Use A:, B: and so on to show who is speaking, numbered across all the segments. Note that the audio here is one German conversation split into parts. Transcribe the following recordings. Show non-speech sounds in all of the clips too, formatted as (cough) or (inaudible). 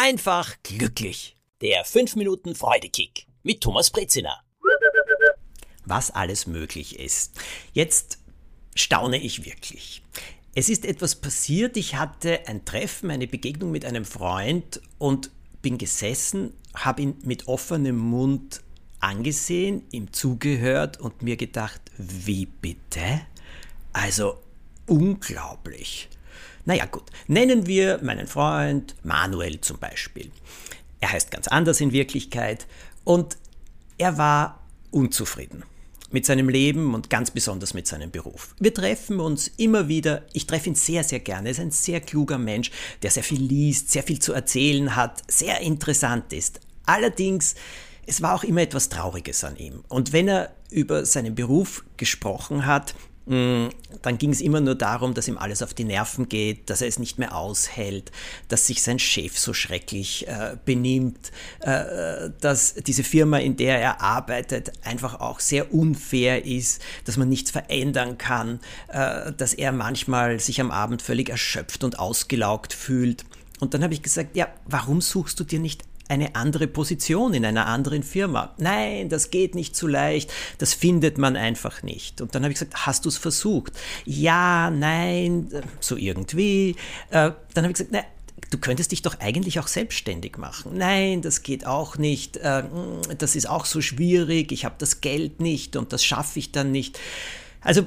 A: einfach glücklich. Der 5 Minuten Freudekick mit Thomas Brezina. Was alles möglich ist. Jetzt staune ich wirklich. Es ist etwas passiert, ich hatte ein Treffen, eine Begegnung mit einem Freund und bin gesessen, habe ihn mit offenem Mund angesehen, ihm zugehört und mir gedacht, wie bitte? Also unglaublich. Naja gut, nennen wir meinen Freund Manuel zum Beispiel. Er heißt ganz anders in Wirklichkeit und er war unzufrieden mit seinem Leben und ganz besonders mit seinem Beruf. Wir treffen uns immer wieder, ich treffe ihn sehr, sehr gerne, er ist ein sehr kluger Mensch, der sehr viel liest, sehr viel zu erzählen hat, sehr interessant ist. Allerdings, es war auch immer etwas Trauriges an ihm. Und wenn er über seinen Beruf gesprochen hat, dann ging es immer nur darum, dass ihm alles auf die Nerven geht, dass er es nicht mehr aushält, dass sich sein Chef so schrecklich äh, benimmt, äh, dass diese Firma, in der er arbeitet, einfach auch sehr unfair ist, dass man nichts verändern kann, äh, dass er manchmal sich am Abend völlig erschöpft und ausgelaugt fühlt. Und dann habe ich gesagt, ja, warum suchst du dir nicht eine andere Position in einer anderen Firma. Nein, das geht nicht so leicht, das findet man einfach nicht. Und dann habe ich gesagt, hast du es versucht? Ja, nein, so irgendwie. Äh, dann habe ich gesagt, nein, du könntest dich doch eigentlich auch selbstständig machen. Nein, das geht auch nicht. Äh, das ist auch so schwierig. Ich habe das Geld nicht und das schaffe ich dann nicht. Also,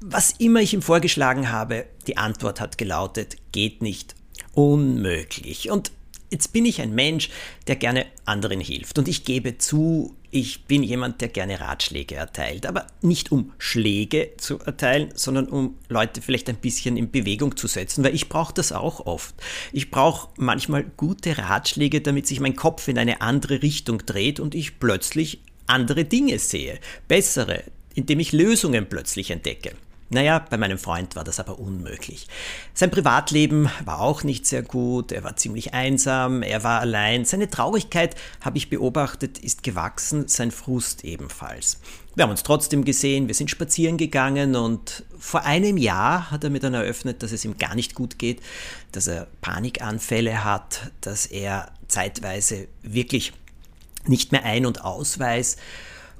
A: was immer ich ihm vorgeschlagen habe, die Antwort hat gelautet, geht nicht. Unmöglich. Und Jetzt bin ich ein Mensch, der gerne anderen hilft. Und ich gebe zu, ich bin jemand, der gerne Ratschläge erteilt. Aber nicht um Schläge zu erteilen, sondern um Leute vielleicht ein bisschen in Bewegung zu setzen, weil ich brauche das auch oft. Ich brauche manchmal gute Ratschläge, damit sich mein Kopf in eine andere Richtung dreht und ich plötzlich andere Dinge sehe. Bessere, indem ich Lösungen plötzlich entdecke. Naja, bei meinem Freund war das aber unmöglich. Sein Privatleben war auch nicht sehr gut, er war ziemlich einsam, er war allein. Seine Traurigkeit, habe ich beobachtet, ist gewachsen, sein Frust ebenfalls. Wir haben uns trotzdem gesehen, wir sind spazieren gegangen und vor einem Jahr hat er mir dann eröffnet, dass es ihm gar nicht gut geht, dass er Panikanfälle hat, dass er zeitweise wirklich nicht mehr ein- und ausweist.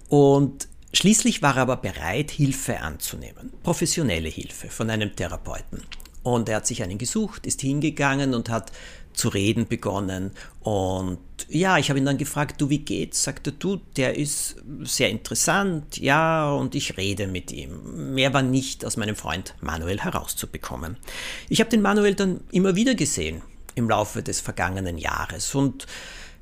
A: Und Schließlich war er aber bereit, Hilfe anzunehmen, professionelle Hilfe von einem Therapeuten. Und er hat sich einen gesucht, ist hingegangen und hat zu reden begonnen. Und ja, ich habe ihn dann gefragt, du, wie geht's? Sagte du, der ist sehr interessant, ja, und ich rede mit ihm. Mehr war nicht aus meinem Freund Manuel herauszubekommen. Ich habe den Manuel dann immer wieder gesehen im Laufe des vergangenen Jahres und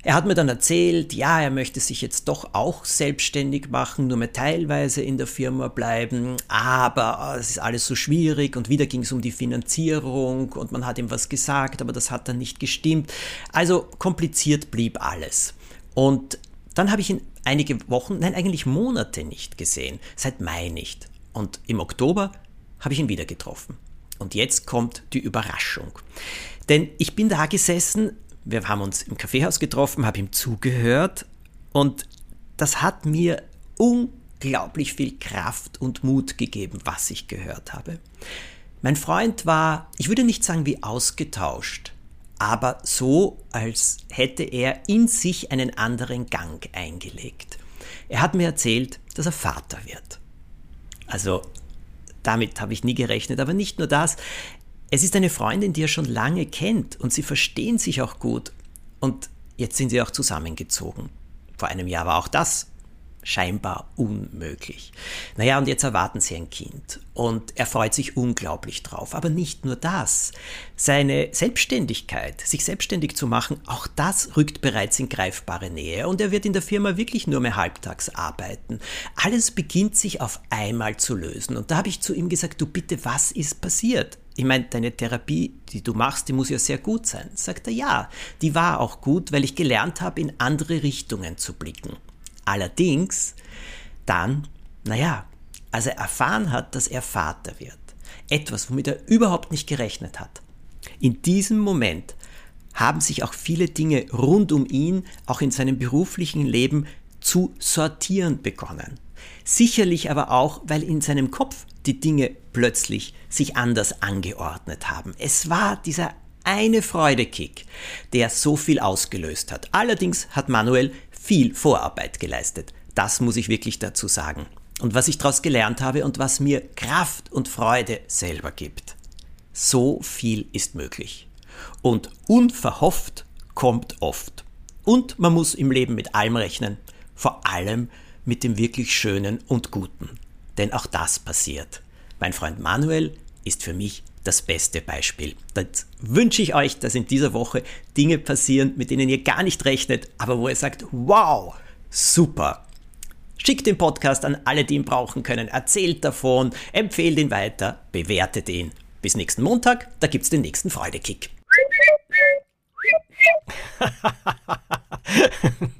A: er hat mir dann erzählt, ja, er möchte sich jetzt doch auch selbstständig machen, nur mehr teilweise in der Firma bleiben, aber es ist alles so schwierig und wieder ging es um die Finanzierung und man hat ihm was gesagt, aber das hat dann nicht gestimmt. Also kompliziert blieb alles. Und dann habe ich ihn einige Wochen, nein eigentlich Monate nicht gesehen, seit Mai nicht. Und im Oktober habe ich ihn wieder getroffen. Und jetzt kommt die Überraschung. Denn ich bin da gesessen, wir haben uns im Kaffeehaus getroffen, habe ihm zugehört und das hat mir unglaublich viel Kraft und Mut gegeben, was ich gehört habe. Mein Freund war, ich würde nicht sagen wie ausgetauscht, aber so, als hätte er in sich einen anderen Gang eingelegt. Er hat mir erzählt, dass er Vater wird. Also damit habe ich nie gerechnet, aber nicht nur das, es ist eine Freundin, die er schon lange kennt und sie verstehen sich auch gut. Und jetzt sind sie auch zusammengezogen. Vor einem Jahr war auch das scheinbar unmöglich. Naja, und jetzt erwarten sie ein Kind. Und er freut sich unglaublich drauf. Aber nicht nur das. Seine Selbstständigkeit, sich selbstständig zu machen, auch das rückt bereits in greifbare Nähe. Und er wird in der Firma wirklich nur mehr halbtags arbeiten. Alles beginnt sich auf einmal zu lösen. Und da habe ich zu ihm gesagt, du bitte, was ist passiert? Ich meine, deine Therapie, die du machst, die muss ja sehr gut sein. Sagt er, ja, die war auch gut, weil ich gelernt habe, in andere Richtungen zu blicken. Allerdings dann, naja, als er erfahren hat, dass er Vater wird, etwas, womit er überhaupt nicht gerechnet hat. In diesem Moment haben sich auch viele Dinge rund um ihn, auch in seinem beruflichen Leben, zu sortieren begonnen. Sicherlich aber auch, weil in seinem Kopf die Dinge plötzlich sich anders angeordnet haben. Es war dieser eine Freudekick, der so viel ausgelöst hat. Allerdings hat Manuel viel Vorarbeit geleistet. Das muss ich wirklich dazu sagen. Und was ich daraus gelernt habe und was mir Kraft und Freude selber gibt. So viel ist möglich. Und unverhofft kommt oft. Und man muss im Leben mit allem rechnen, vor allem mit dem wirklich Schönen und Guten. Denn auch das passiert. Mein Freund Manuel ist für mich das beste Beispiel. Das wünsche ich euch, dass in dieser Woche Dinge passieren, mit denen ihr gar nicht rechnet, aber wo ihr sagt, wow, super. Schickt den Podcast an alle, die ihn brauchen können, erzählt davon, empfehlt ihn weiter, bewertet ihn. Bis nächsten Montag, da gibt's den nächsten Freudekick. (laughs)